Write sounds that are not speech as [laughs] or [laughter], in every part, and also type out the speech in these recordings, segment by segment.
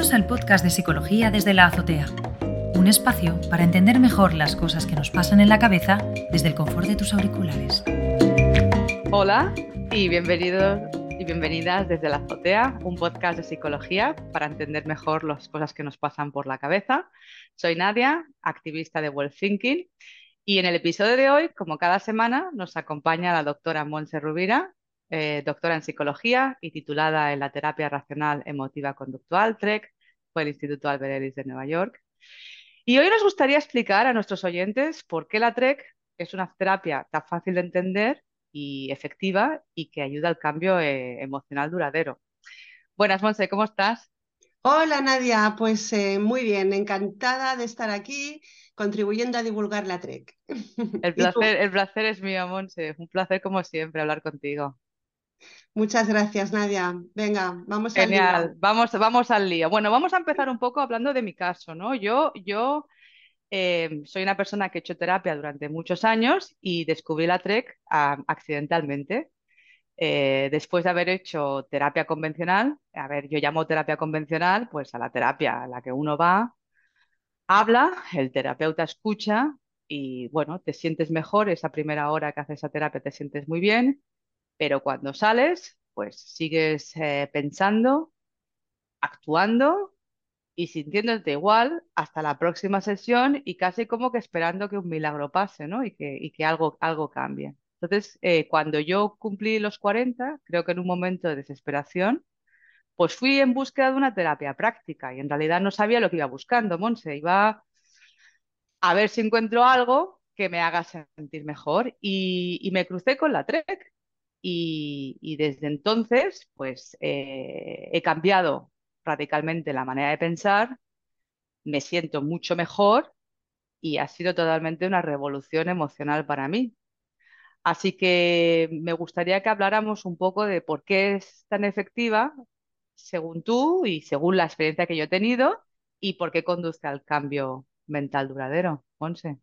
Bienvenidos al podcast de Psicología desde la Azotea, un espacio para entender mejor las cosas que nos pasan en la cabeza desde el confort de tus auriculares. Hola y bienvenidos y bienvenidas desde la Azotea, un podcast de psicología para entender mejor las cosas que nos pasan por la cabeza. Soy Nadia, activista de Well Thinking, y en el episodio de hoy, como cada semana, nos acompaña la doctora Monse Rubira, eh, doctora en psicología y titulada en la terapia racional emotiva conductual, TREC, por el Instituto Albert Ellis de Nueva York. Y hoy nos gustaría explicar a nuestros oyentes por qué la TREC es una terapia tan fácil de entender y efectiva y que ayuda al cambio eh, emocional duradero. Buenas, Monse, ¿cómo estás? Hola Nadia, pues eh, muy bien, encantada de estar aquí contribuyendo a divulgar la TREC. [laughs] El placer, el placer es mío, Monse. Un placer como siempre hablar contigo. Muchas gracias, Nadia. Venga, vamos al lío. Vamos, vamos al lío. Bueno, vamos a empezar un poco hablando de mi caso, ¿no? Yo, yo eh, soy una persona que he hecho terapia durante muchos años y descubrí la TREC accidentalmente. Eh, después de haber hecho terapia convencional, a ver, yo llamo terapia convencional, pues a la terapia a la que uno va, habla, el terapeuta escucha y bueno, te sientes mejor, esa primera hora que haces esa terapia te sientes muy bien pero cuando sales, pues sigues eh, pensando, actuando y sintiéndote igual hasta la próxima sesión y casi como que esperando que un milagro pase, ¿no? Y que, que algo, algo cambie. Entonces, eh, cuando yo cumplí los 40, creo que en un momento de desesperación, pues fui en búsqueda de una terapia práctica y en realidad no sabía lo que iba buscando, Monse. Iba a ver si encuentro algo que me haga sentir mejor y, y me crucé con la TREC y, desde entonces, pues eh, he cambiado radicalmente la manera de pensar, me siento mucho mejor y ha sido totalmente una revolución emocional para mí. Así que me gustaría que habláramos un poco de por qué es tan efectiva, según tú y según la experiencia que yo he tenido, y por qué conduce al cambio mental duradero. Monse.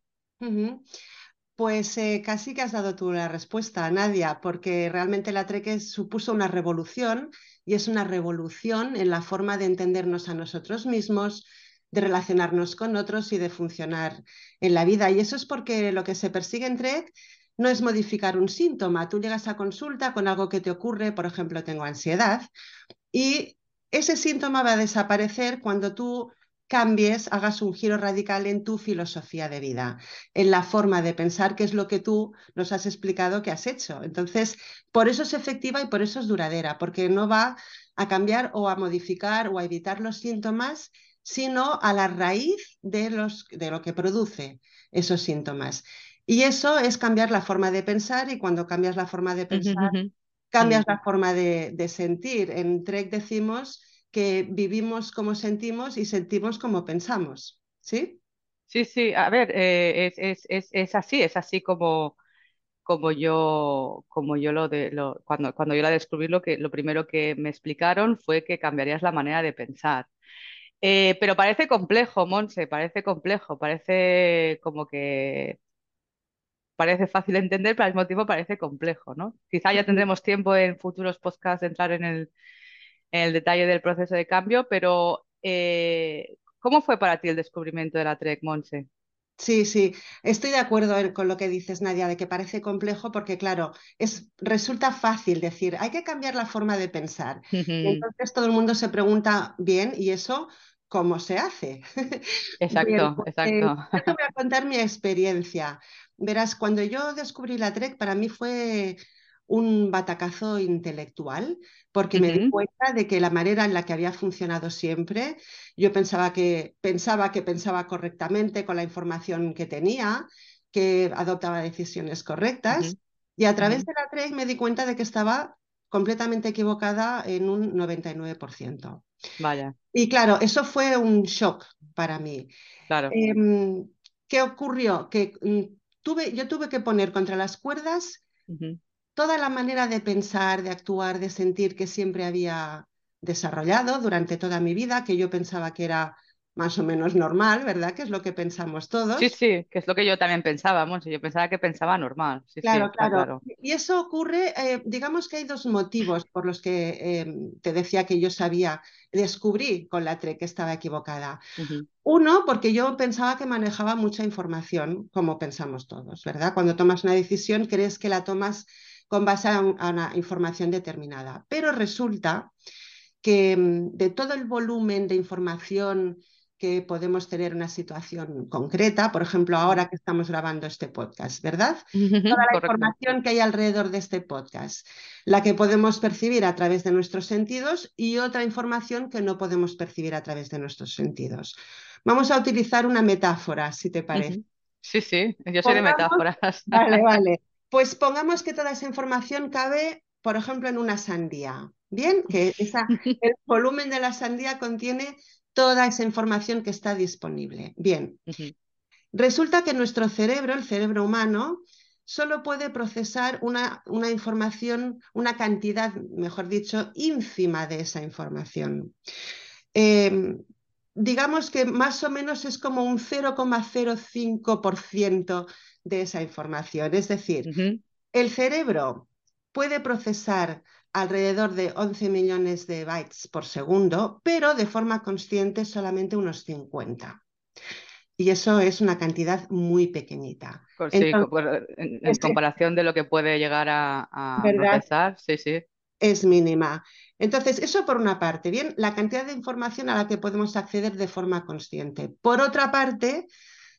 Pues eh, casi que has dado tú la respuesta, Nadia, porque realmente la TREC supuso una revolución y es una revolución en la forma de entendernos a nosotros mismos, de relacionarnos con otros y de funcionar en la vida. Y eso es porque lo que se persigue en TREC no es modificar un síntoma. Tú llegas a consulta con algo que te ocurre, por ejemplo, tengo ansiedad, y ese síntoma va a desaparecer cuando tú cambies, hagas un giro radical en tu filosofía de vida, en la forma de pensar, que es lo que tú nos has explicado que has hecho. Entonces, por eso es efectiva y por eso es duradera, porque no va a cambiar o a modificar o a evitar los síntomas, sino a la raíz de, los, de lo que produce esos síntomas. Y eso es cambiar la forma de pensar y cuando cambias la forma de pensar, cambias la forma de, de sentir. En TREC decimos que vivimos como sentimos y sentimos como pensamos, ¿sí? Sí, sí, a ver, eh, es, es, es, así, es así como, como yo, como yo lo, de, lo cuando, cuando yo la descubrí, lo, que, lo primero que me explicaron fue que cambiarías la manera de pensar. Eh, pero parece complejo, Monse, parece complejo, parece como que parece fácil de entender, pero al mismo tiempo parece complejo, ¿no? Quizá ya tendremos tiempo en futuros podcasts de entrar en el, en el detalle del proceso de cambio, pero eh, ¿cómo fue para ti el descubrimiento de la TREC, Monse? Sí, sí, estoy de acuerdo con lo que dices, Nadia, de que parece complejo porque, claro, es, resulta fácil decir, hay que cambiar la forma de pensar. entonces todo el mundo se pregunta, bien, ¿y eso cómo se hace? [laughs] Exacto, pues, exacto. te voy a contar mi experiencia. Verás, cuando yo descubrí la TREC, para mí fue un batacazo intelectual, porque me di cuenta de que la manera en la que había funcionado siempre, yo pensaba que pensaba que pensaba correctamente con la información que tenía, que adoptaba decisiones correctas, y a través de la TREC me di cuenta de que estaba completamente equivocada en un 99%. Vaya. Y claro, eso fue un shock para mí. Claro. Em, ¿Qué ocurrió? Que mm, tuve, yo tuve que poner contra las cuerdas toda la manera de pensar, de actuar, de sentir que siempre había desarrollado durante toda mi vida, que yo pensaba que era más o menos normal, ¿verdad? Que es lo que pensamos todos. Sí, sí, que es lo que yo también pensaba, yo pensaba que pensaba normal. Sí, claro, claro, Y eso ocurre, eh, digamos que hay dos motivos por los que em, te decía que yo sabía, descubrí con la TRE que estaba equivocada. Uno, porque yo pensaba que manejaba mucha información, como pensamos todos, ¿verdad? Cuando tomas una decisión, crees que la tomas con base a una información determinada. Pero resulta que em, de todo el volumen de información que podemos tener una situación concreta, por ejemplo, ahora que estamos grabando este podcast, ¿verdad? [laughs] Toda la información que hay alrededor de este podcast, la que podemos percibir a través de nuestros sentidos y otra información que no podemos percibir a través de nuestros sentidos. Vamos a utilizar una metáfora, si te parece. Sí, sí, yo soy de metáforas. Vale, vale. [laughs] Pues pongamos que toda esa información cabe, por ejemplo, en una sandía. Bien, que esa, el [laughs] volumen de la sandía contiene toda esa información que está disponible. Bien, resulta que nuestro cerebro, el cerebro humano, solo puede procesar una, una, información, una cantidad, mejor dicho, ínfima de esa información. Em, digamos que más o menos es como un 0,05% de esa información. Es decir, el cerebro puede procesar alrededor de 11 millones de bytes por segundo, pero de forma consciente solamente unos 50. Y eso es una cantidad muy pequeñita. Sí, en, comparación de lo que puede llegar a, a procesar, sí, sí. Es mínima. Entonces, eso por una parte, bien, la cantidad de información a la que podemos acceder de forma consciente. Por otra parte,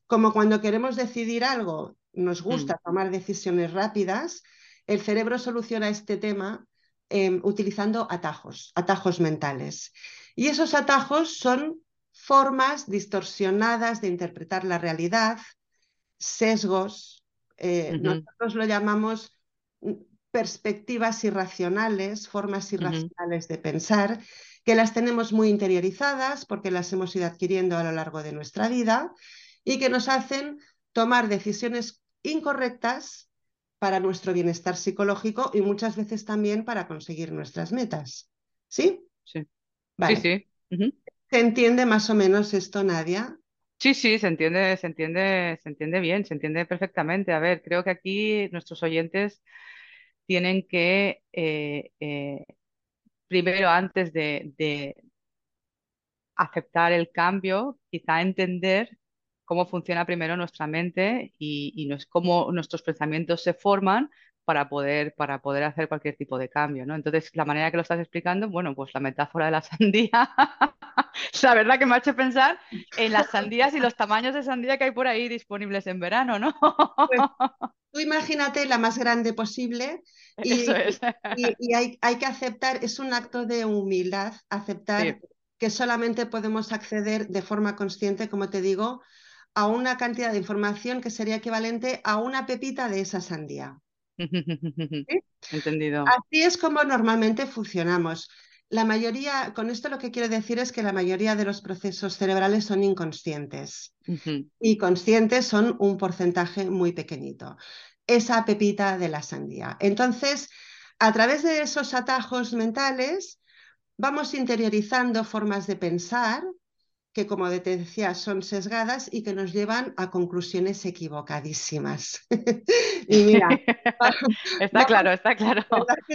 como cuando queremos decidir algo, nos gusta mm. tomar decisiones rápidas, el cerebro soluciona este tema Em, utilizando atajos, atajos mentales. Y esos atajos son formas distorsionadas de interpretar la realidad, sesgos, eh, nosotros lo llamamos mm, perspectivas irracionales, formas irracionales de pensar, que las tenemos muy interiorizadas porque las hemos ido adquiriendo a lo largo de nuestra vida y que nos hacen tomar decisiones incorrectas para nuestro bienestar psicológico y muchas veces también para conseguir nuestras metas. ¿Sí? Sí. Sí, sí. ¿Se entiende más o menos esto, Nadia? Sí, sí, se entiende, se entiende, se entiende bien, se entiende perfectamente. A ver, creo que aquí nuestros oyentes tienen que, eh, eh, primero, antes de, de aceptar el cambio, quizá entender cómo funciona primero nuestra mente y, cómo nuestros pensamientos se forman para poder, para poder hacer cualquier tipo de cambio, ¿no? Entonces, la manera que lo estás explicando, bueno, pues la metáfora de la [laughs] sandía, la verdad que me ha hecho pensar en las sandías y los tamaños de sandía que hay por ahí disponibles en verano, ¿no? Pues, [laughs] tú imagínate la más grande posible y, y, hay, hay, que aceptar, es un acto de humildad, aceptar que solamente podemos acceder de forma consciente, como te digo, a una cantidad de información que sería equivalente a una pepita de esa sandía. [laughs] Entendido. Así es como normalmente funcionamos. La mayoría, con esto lo que quiero decir es que la mayoría de los procesos cerebrales son inconscientes y conscientes son un porcentaje muy pequeñito. Esa pepita de la sandía. Entonces, a través de esos atajos mentales, vamos interiorizando formas de pensar que, como te decía, son sesgadas y que nos llevan a conclusiones equivocadísimas. [laughs] y mira, [laughs] está claro, está claro.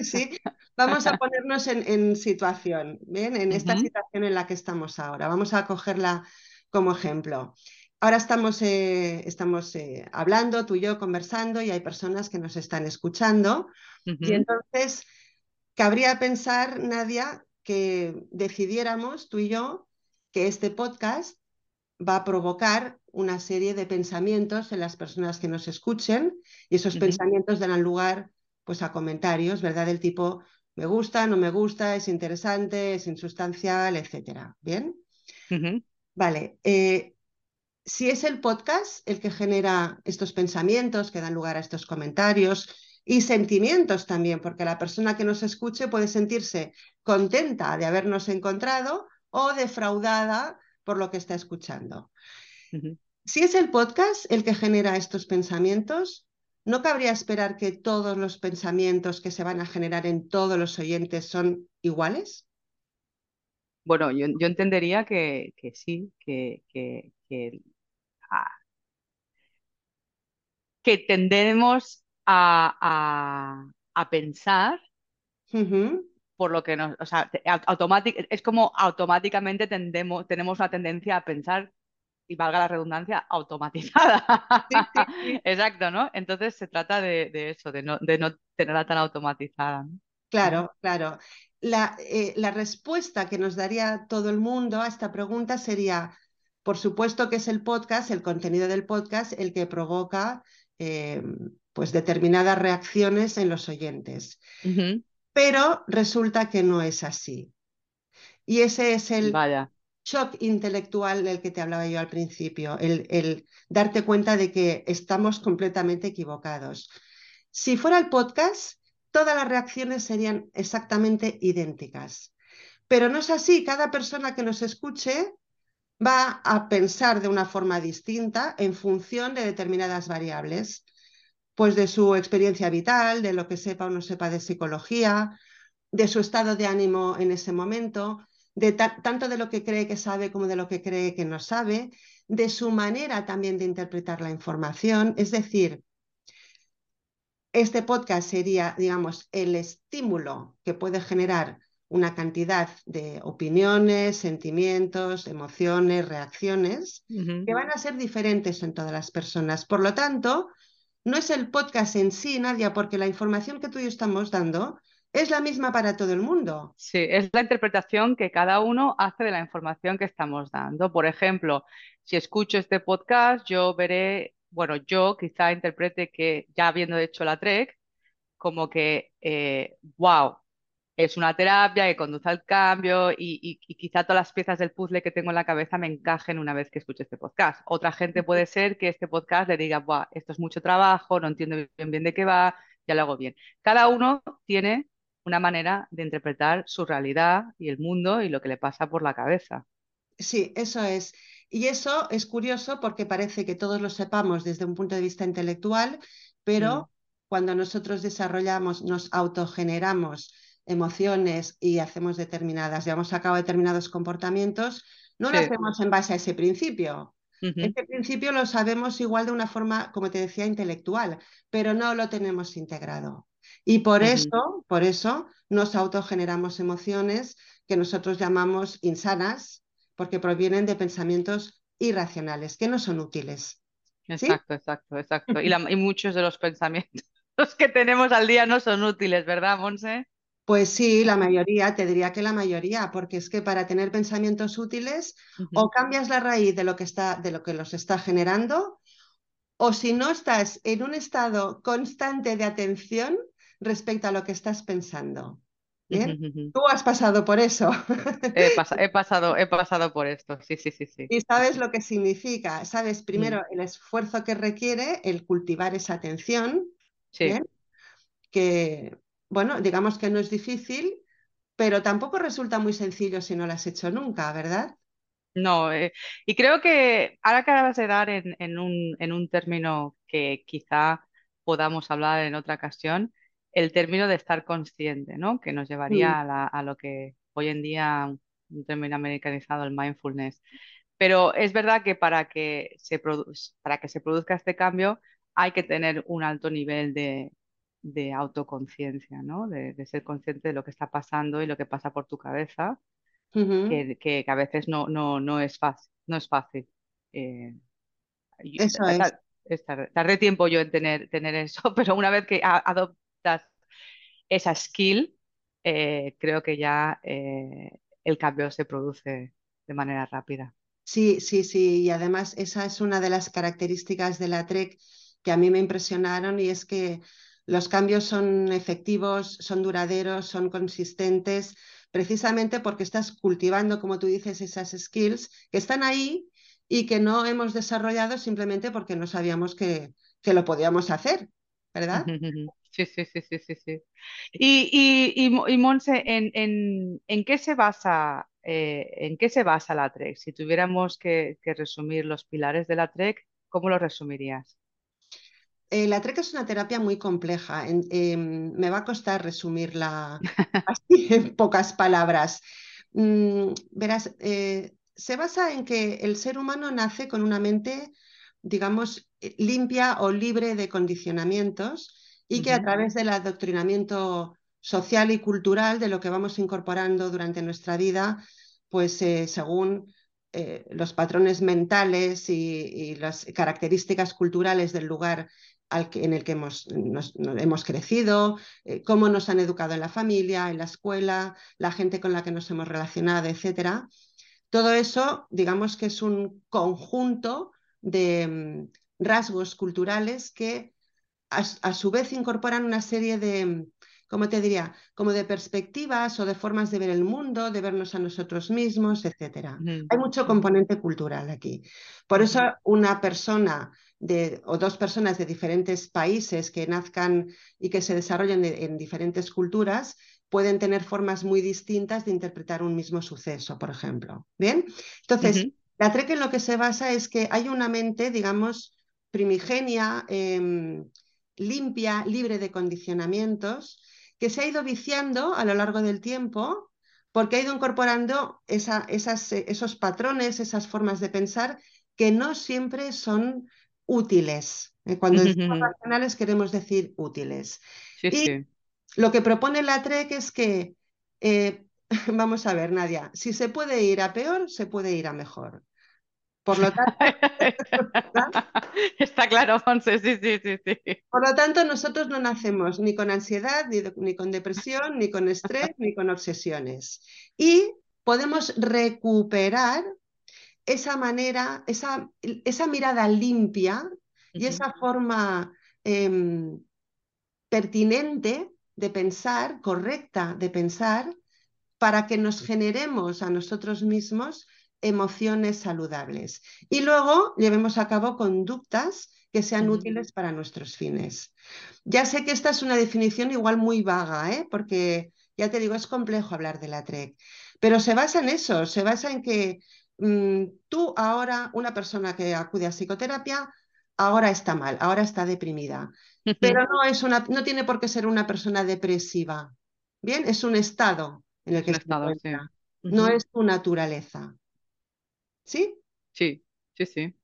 sí? Vamos a [laughs] ponernos en, situación, ¿bien? En esta situación en la que estamos ahora. Vamos a cogerla como ejemplo. Ahora estamos, eh, estamos eh, hablando, tú y yo conversando, y hay personas que nos están escuchando. Y entonces, cabría pensar, Nadia, que decidiéramos, tú y yo, que este podcast va a provocar una serie de pensamientos en las personas que nos escuchen y esos pensamientos darán lugar pues a comentarios, ¿verdad? Del tipo me gusta, no me gusta, es interesante, es insustancial, etcétera. ¿Bien? Vale. Eh, si es el podcast el que genera estos pensamientos que dan lugar a estos comentarios y sentimientos también, porque la persona que nos escuche puede sentirse contenta de habernos encontrado o defraudada por lo que está escuchando. Si es el podcast el que genera estos pensamientos, ¿no cabría esperar que todos los pensamientos que se van a generar en todos los oyentes son iguales? Bueno, yo, entendería que, sí, que, que, que, ah, tendemos a, pensar por lo que nos, o sea, es como automáticamente tendemos, tenemos una tendencia a pensar y valga la redundancia, automatizada. [laughs] Exacto, ¿no? Entonces se trata de, eso, de no, tenerla tan automatizada. Claro, claro. La, eh, la, respuesta que nos daría todo el mundo a esta pregunta sería, por supuesto que es el podcast, el contenido del podcast, el que provoca eh, pues determinadas reacciones en los oyentes. Pero resulta que no es así. Y ese es el, Vaya shock intelectual del que te hablaba yo al principio, el, darte cuenta de que estamos completamente equivocados. Si fuera el podcast, todas las reacciones serían exactamente idénticas. Pero no es así, cada persona que nos escuche va a pensar de una forma distinta en función de determinadas variables, pues de su experiencia vital, de lo que sepa o no sepa de psicología, de su estado de ánimo en ese momento, de tanto de lo que cree que sabe como de lo que cree que no sabe, de su manera también de interpretar la información. Es decir, este podcast sería, digamos, el estímulo que puede generar una cantidad de opiniones, sentimientos, emociones, reacciones, que van a ser diferentes en todas las personas. Por lo tanto, no es el podcast en sí, Nadia, porque la información que tú y yo estamos dando es la misma para todo el mundo. Sí, es la interpretación que cada uno hace de la información que estamos dando. Por ejemplo, si escucho este podcast, yo veré, bueno, yo quizá interprete que ya habiendo hecho la TREC, como que, wow, eh, es una terapia que conduce al cambio y, quizá todas las piezas del puzzle que tengo en la cabeza me encajen una vez que escuche este podcast. Otra gente puede ser que este podcast le diga, wow, esto es mucho trabajo, no entiendo bien, bien de qué va, ya lo hago bien. Cada uno tiene una manera de interpretar su realidad y el mundo y lo que le pasa por la cabeza. Sí, eso es. Y eso es curioso porque parece que todos lo sepamos desde un punto de vista intelectual, pero mm. cuando nosotros desarrollamos, nos autogeneramos emociones y hacemos determinadas, llevamos a cabo determinados comportamientos, no lo hacemos en base a ese principio. Ese principio lo sabemos igual de una forma, como te decía, intelectual, pero no lo tenemos integrado. Y por eso, por eso nos autogeneramos emociones que nosotros llamamos insanas, porque provienen de pensamientos irracionales, que no son útiles. Exacto, exacto, exacto. Y, y, muchos de los pensamientos [laughs] que tenemos al día no son útiles, ¿verdad, Monse? Pues sí, la mayoría, te diría que la mayoría, porque es que para tener pensamientos útiles o cambias la raíz de lo que está, de lo que los está generando, o si no estás en un estado constante de atención, respecto a lo que estás pensando. ¿Bien? Tú has pasado por eso. [laughs] He, pasado, he pasado por esto, sí, sí, sí, sí. Y sabes lo que significa, sabes primero el esfuerzo que requiere el cultivar esa atención, sí. que, bueno, digamos que no es difícil, pero tampoco resulta muy sencillo si no lo has hecho nunca, ¿verdad? No, eh, y creo que ahora acabas de dar en, un, en un término que quizá podamos hablar en otra ocasión, el término de estar consciente, ¿no? Que nos llevaría mm. a, lo que hoy en día un término americanizado, el mindfulness. Pero es verdad que para que se, para que se produzca este cambio hay que tener un alto nivel de, autoconciencia, ¿no? De, ser consciente de lo que está pasando y lo que pasa por tu cabeza, que, a veces no, no, no es fácil. No es fácil. Eh, eso es. Tardé tiempo yo en tener, tener eso, [laughs] pero una vez que adopto esa skill, eh, creo que ya eh, el cambio se produce de manera rápida. Sí, sí, sí, y además esa es una de las características de la TREC que a mí me impresionaron y es que los cambios son efectivos, son duraderos, son consistentes, precisamente porque estás cultivando, como tú dices, esas skills que están ahí y que no hemos desarrollado simplemente porque no sabíamos que, que lo podíamos hacer, ¿verdad? Sí, sí, sí, sí, sí, sí. Y, y, Monse, ¿en, qué se basa, eh, ¿en qué se basa la TREC? Si tuviéramos que, resumir los pilares de la TREC, ¿cómo lo resumirías? Eh, la TREC es una terapia muy compleja. Em, me va a costar resumirla [laughs] así en pocas palabras. mm, verás, eh, se basa en que el ser humano nace con una mente, digamos, eh, limpia o libre de condicionamientos y que a través del adoctrinamiento social y cultural de lo que vamos incorporando durante nuestra vida, pues eh, según los patrones mentales y, las características culturales del lugar en el que hemos, hemos crecido, eh, cómo nos han educado en la familia, en la escuela, la gente con la que nos hemos relacionado, etc. Todo eso, digamos que es un conjunto de mm, rasgos culturales que a, su vez incorporan una serie de, mm, ¿cómo te diría? Como de perspectivas o de formas de ver el mundo, de vernos a nosotros mismos, etc. Hay mucho componente cultural aquí. Por eso una persona o dos personas de diferentes países que nazcan y que se desarrollen en diferentes culturas pueden tener formas muy distintas de interpretar un mismo suceso, por ejemplo. ¿Bien? Entonces, la TREC en lo que se basa es que hay una mente, digamos, primigenia, em, limpia, libre de condicionamientos, que se ha ido viciando a lo largo del tiempo porque ha ido incorporando esos patrones, esas formas de pensar que no siempre son útiles. Eh, cuando decimos racionales queremos decir útiles. y lo que propone la TREC es que, eh, [laughs] vamos a ver, Nadia, si se puede ir a peor, se puede ir a mejor. Por lo tanto, [laughs] está claro, Fonse, sí, sí, sí, sí. Por lo tanto, nosotros no nacemos ni con ansiedad, ni, ni con depresión, ni con estrés, ni con obsesiones. Y podemos recuperar esa manera, esa, esa mirada limpia y esa forma em, pertinente de pensar, correcta de pensar, para que nos generemos a nosotros mismos emociones saludables. Y luego llevemos a cabo conductas que sean útiles para nuestros fines. Ya sé que esta es una definición igual muy vaga, ¿eh? porque ya te digo, es complejo hablar de la TREC, pero se basa en eso, se basa en que tú ahora, una persona que acude a psicoterapia, ahora está mal, ahora está deprimida, pero no, es una, no tiene por qué ser una persona depresiva. Bien, es un estado en el que. No es tu naturaleza. ¿Sí? Sí, sí, sí.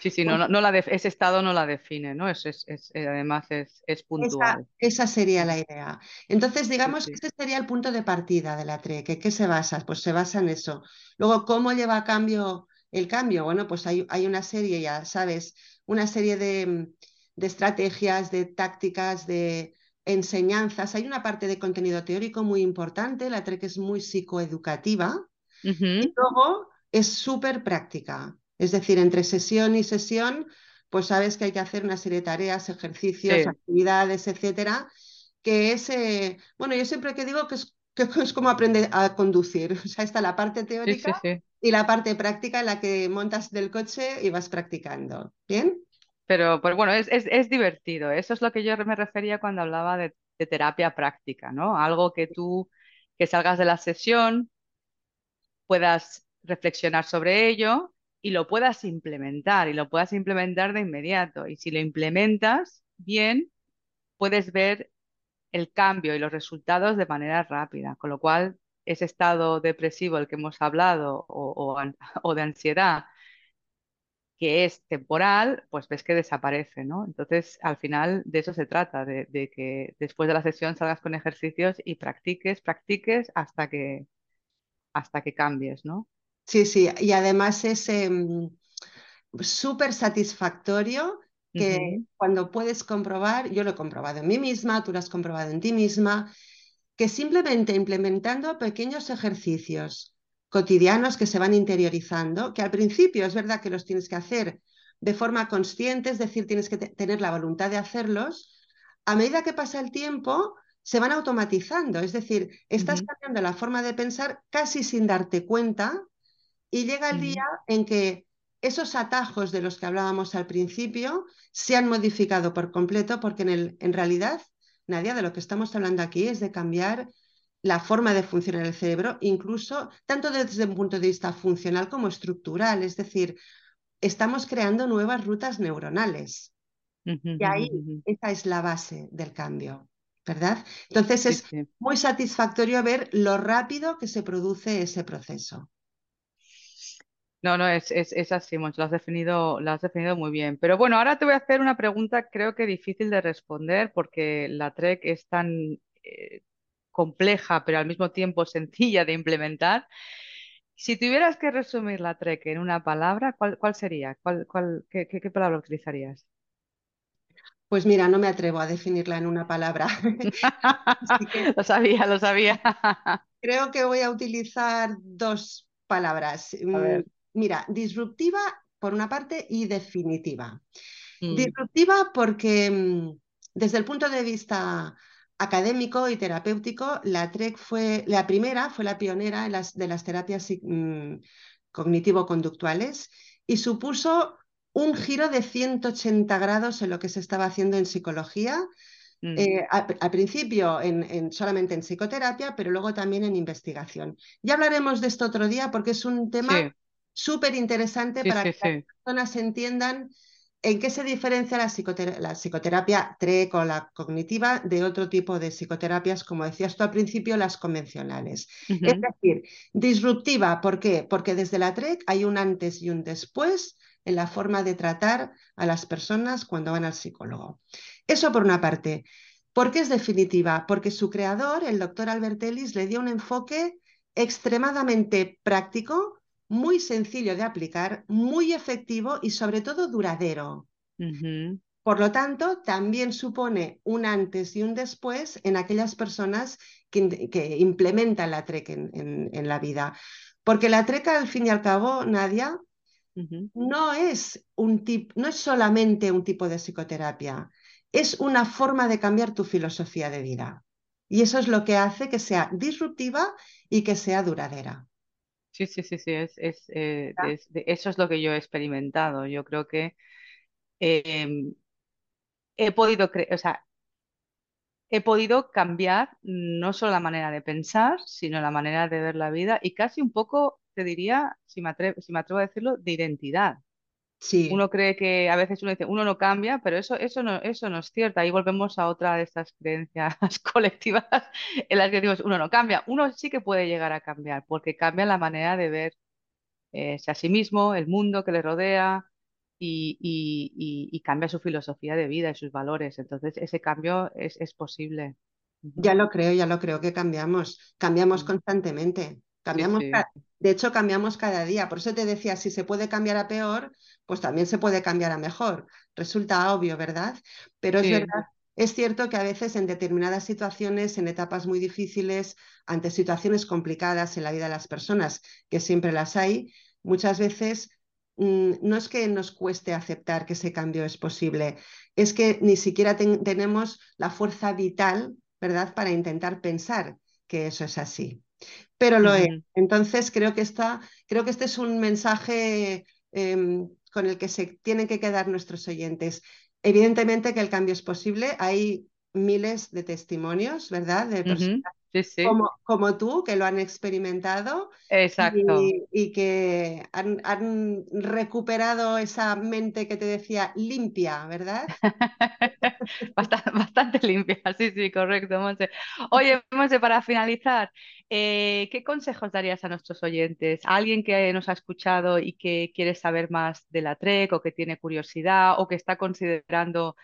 Sí, sí, no, no, la ese estado no la define, ¿no? Es, es, eh, además es, es puntual. Esa, sería la idea. Entonces, digamos que ese sería el punto de partida de la TRE. ¿Qué se basa? Pues se basa en eso. Luego, ¿cómo lleva a cambio el cambio? Bueno, pues hay, hay una serie, ya sabes, una serie de, de estrategias, de tácticas, de enseñanzas. Hay una parte de contenido teórico muy importante, la TRE que es muy psicoeducativa. Y luego es súper práctica. Es decir, entre sesión y sesión, pues sabes que hay que hacer una serie de tareas, ejercicios, actividades, etcétera, que es, eh, bueno, yo siempre que digo que es, es, como aprender a conducir, [laughs] o sea, está la parte teórica y la parte práctica en la que montas del coche y vas practicando, ¿bien? Pero, pues bueno, es, es, divertido, eso es lo que yo me refería cuando hablaba de, de terapia práctica, ¿no? Algo que tú, que salgas de la sesión, puedas reflexionar sobre ello y lo puedas implementar y lo puedas implementar de inmediato. Y si lo implementas bien, puedes ver el cambio y los resultados de manera rápida, con lo cual ese estado depresivo del que hemos hablado o, [laughs] de ansiedad que es temporal, pues ves que desaparece, ¿no? Entonces, al final de eso se trata, de, que después de la sesión salgas con ejercicios y practiques, practiques hasta que, hasta que cambies, ¿no? Sí, sí, y además es em, súper satisfactorio que cuando puedes comprobar, yo lo he comprobado en mí misma, tú lo has comprobado en ti misma, que simplemente implementando pequeños ejercicios cotidianos que se van interiorizando, que al principio es verdad que los tienes que hacer de forma consciente, es decir, tienes que tener la voluntad de hacerlos, a medida que pasa el tiempo, se van automatizando, es decir, estás cambiando la forma de pensar casi sin darte cuenta y llega el día en que esos atajos de los que hablábamos al principio se han modificado por completo porque en, el, en realidad, Nadia, de lo que estamos hablando aquí es de cambiar la forma de funcionar el cerebro, incluso tanto desde un punto de vista funcional como estructural. Es decir, estamos creando nuevas rutas neuronales. y ahí esa es la base del cambio. ¿verdad? Entonces es muy satisfactorio ver lo rápido que se produce ese proceso. No, no, es, es, así, lo has definido, lo has definido muy bien. Pero bueno, ahora te voy a hacer una pregunta creo que difícil de responder porque la TREC es tan eh, compleja, pero al mismo tiempo sencilla de implementar. Si tuvieras que resumir la TREC en una palabra, ¿cuál, cuál sería? ¿Cuál, cuál, qué, qué palabra utilizarías? Pues mira, no me atrevo a definirla en una palabra. [laughs] [laughs] lo sabía, lo sabía. creo que voy a utilizar dos palabras. Mm, mira, disruptiva por una parte y definitiva. Mm. Disruptiva porque mm, desde el punto de vista académico y terapéutico, la TREC fue la primera, fue la pionera de las terapias cognitivo-conductuales y supuso un giro de 180 grados en lo que se estaba haciendo en psicología. Mm. Eh, al, principio en, solamente en psicoterapia, pero luego también en investigación. Ya hablaremos de esto otro día porque es un tema súper interesante para que las personas entiendan en qué se diferencia la, psicoterapia TREC o la cognitiva de otro tipo de psicoterapias, como decías tú al principio, las convencionales. Es decir, disruptiva, ¿por qué? Porque desde la TREC hay un antes y un después en la forma de tratar a las personas cuando van al psicólogo. Eso por una parte. ¿Por qué es definitiva? Porque su creador, el doctor Albert Ellis, le dio un enfoque extremadamente práctico, muy sencillo de aplicar, muy efectivo y sobre todo duradero. Por lo tanto, también supone un antes y un después en aquellas personas que, implementan la TREC en, en, la vida. Porque la TREC, al fin y al cabo, Nadia, no es un no es solamente un tipo de psicoterapia, es una forma de cambiar tu filosofía de vida. Y eso es lo que hace que sea disruptiva y que sea duradera. Sí, sí, sí, sí, es, eh, eso es lo que yo he experimentado. Yo creo que em, he podido, o sea, he podido cambiar no solo la manera de pensar, sino la manera de ver la vida y casi un poco te diría, si me atrevo, si me atrevo a decirlo, de identidad. Sí. Uno cree que a veces uno dice, uno no cambia, pero eso, eso, no, eso no es cierto. Ahí volvemos a otra de estas creencias [laughs] colectivas en las que decimos, uno no cambia. Uno sí que puede llegar a cambiar, porque cambia la manera de ver eh, a sí mismo, el mundo que le rodea y, y, cambia su filosofía de vida y sus valores. Entonces, ese cambio es, es posible. Ya lo creo, ya lo creo que cambiamos, cambiamos constantemente. Cambiamos, De hecho, cambiamos cada día. Por eso te decía, si se puede cambiar a peor, pues también se puede cambiar a mejor. Resulta obvio, ¿verdad? Pero es verdad, es cierto que a veces en determinadas situaciones, en etapas muy difíciles, ante situaciones complicadas en la vida de las personas, que siempre las hay, muchas veces mm, no es que nos cueste aceptar que ese cambio es posible, es que ni siquiera tenemos la fuerza vital, ¿verdad?, para intentar pensar que eso es así pero lo es. Entonces creo que, creo que este es un mensaje em, con el que se tienen que quedar nuestros oyentes. Evidentemente que el cambio es posible, hay miles de testimonios, ¿verdad? De personas como, tú, que lo han experimentado Y, que han, recuperado esa mente que te decía limpia, ¿verdad? [laughs] bastante, limpia, [laughs] sí, sí, correcto, Monse. Oye, Monse, para finalizar, eh, ¿qué consejos darías a nuestros oyentes? alguien que nos ha escuchado y que quiere saber más de la TREC o que tiene curiosidad o que está considerando...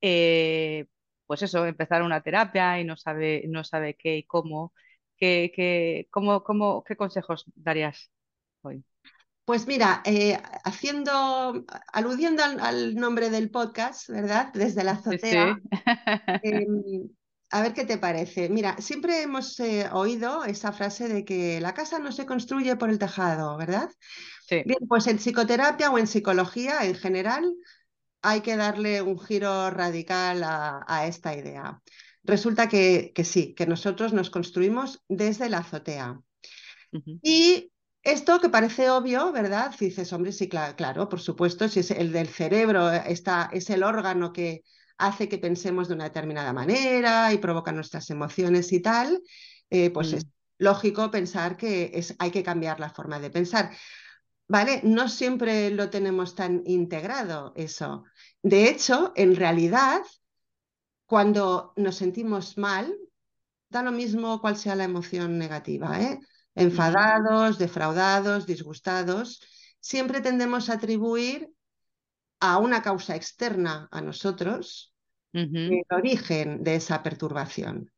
Eh, pues eso, empezar una terapia y no sabe, no sabe qué y cómo. ¿Qué, qué, cómo, cómo, qué consejos darías hoy? Pues mira, eh, haciendo, aludiendo al, nombre del podcast, ¿verdad? Desde la azotea. [laughs] Em, a ver qué te parece. Mira, siempre hemos eh, oído esa frase de que la casa no se construye por el tejado, ¿verdad? Sí. Bien, pues en psicoterapia o en psicología en general hay que darle un giro radical a, esta idea. Resulta que, sí, que nosotros nos construimos desde la azotea. Y esto que parece obvio, ¿verdad? dices, hombre, sí, claro, por supuesto, si es el del cerebro, está, es el órgano que hace que pensemos de una determinada manera y provoca nuestras emociones y tal, eh, pues es mm. lógico pensar que es, hay que cambiar la forma de pensar. ¿Vale? No siempre lo tenemos tan integrado eso. De hecho, en realidad, cuando nos sentimos mal, da lo mismo cuál sea la emoción negativa, ¿eh? enfadados, defraudados, disgustados, siempre tendemos a atribuir a una causa externa a nosotros el origen de esa perturbación.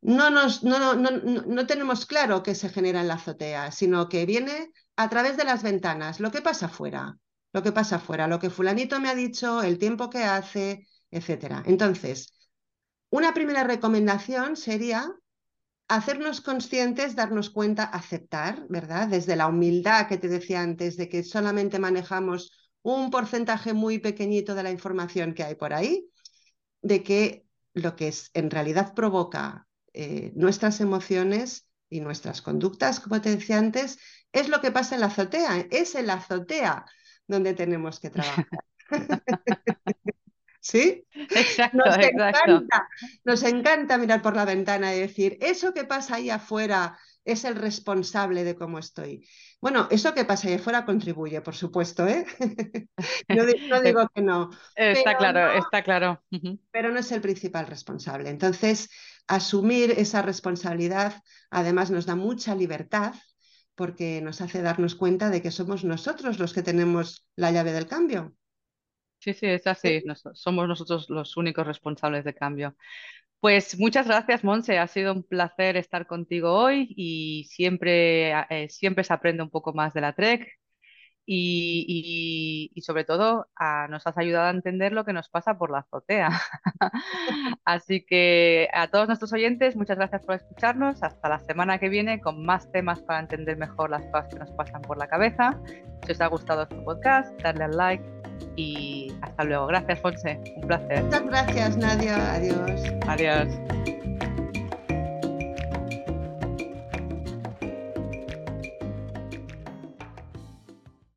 No, nos, no, no, no, tenemos claro qué se genera en la azotea, sino que viene a través de las ventanas, lo que pasa afuera, lo que pasa afuera, lo que fulanito me ha dicho, el tiempo que hace, etc. Entonces, una primera recomendación sería hacernos conscientes, darnos cuenta, aceptar, ¿verdad? Desde la humildad que te decía antes, de que solamente manejamos un porcentaje muy pequeñito de la información que hay por ahí, de que lo que es, en realidad provoca eh, nuestras emociones y nuestras conductas, como te decía antes, es lo que pasa en la azotea, es en la azotea donde tenemos que trabajar. [laughs] ¿Sí? Exacto, nos exacto. Encanta, nos encanta mirar por la ventana y decir, eso que pasa ahí afuera es el responsable de cómo estoy. Bueno, eso que pasa ahí afuera contribuye, por supuesto, ¿eh? [laughs] no, digo que no. Está claro, está claro. Pero no es el principal responsable. Entonces, asumir esa responsabilidad además nos da mucha libertad porque nos hace darnos cuenta de que somos nosotros los que tenemos la llave del cambio. Sí, sí, es así. somos nosotros los únicos responsables de cambio. Pues muchas gracias, Monse. Ha sido un placer estar contigo hoy y siempre, eh, siempre se aprende un poco más de la Trek y, sobre todo nos has ayudado a entender lo que nos pasa por la azotea. [laughs] Así que a todos nuestros oyentes, muchas gracias por escucharnos. Hasta la semana que viene con más temas para entender mejor las cosas que nos pasan por la cabeza. Si os ha gustado este podcast, darle al like y hasta luego. Gracias, Fonse. Un placer. Muchas gracias, Nadia. Adiós. Adiós.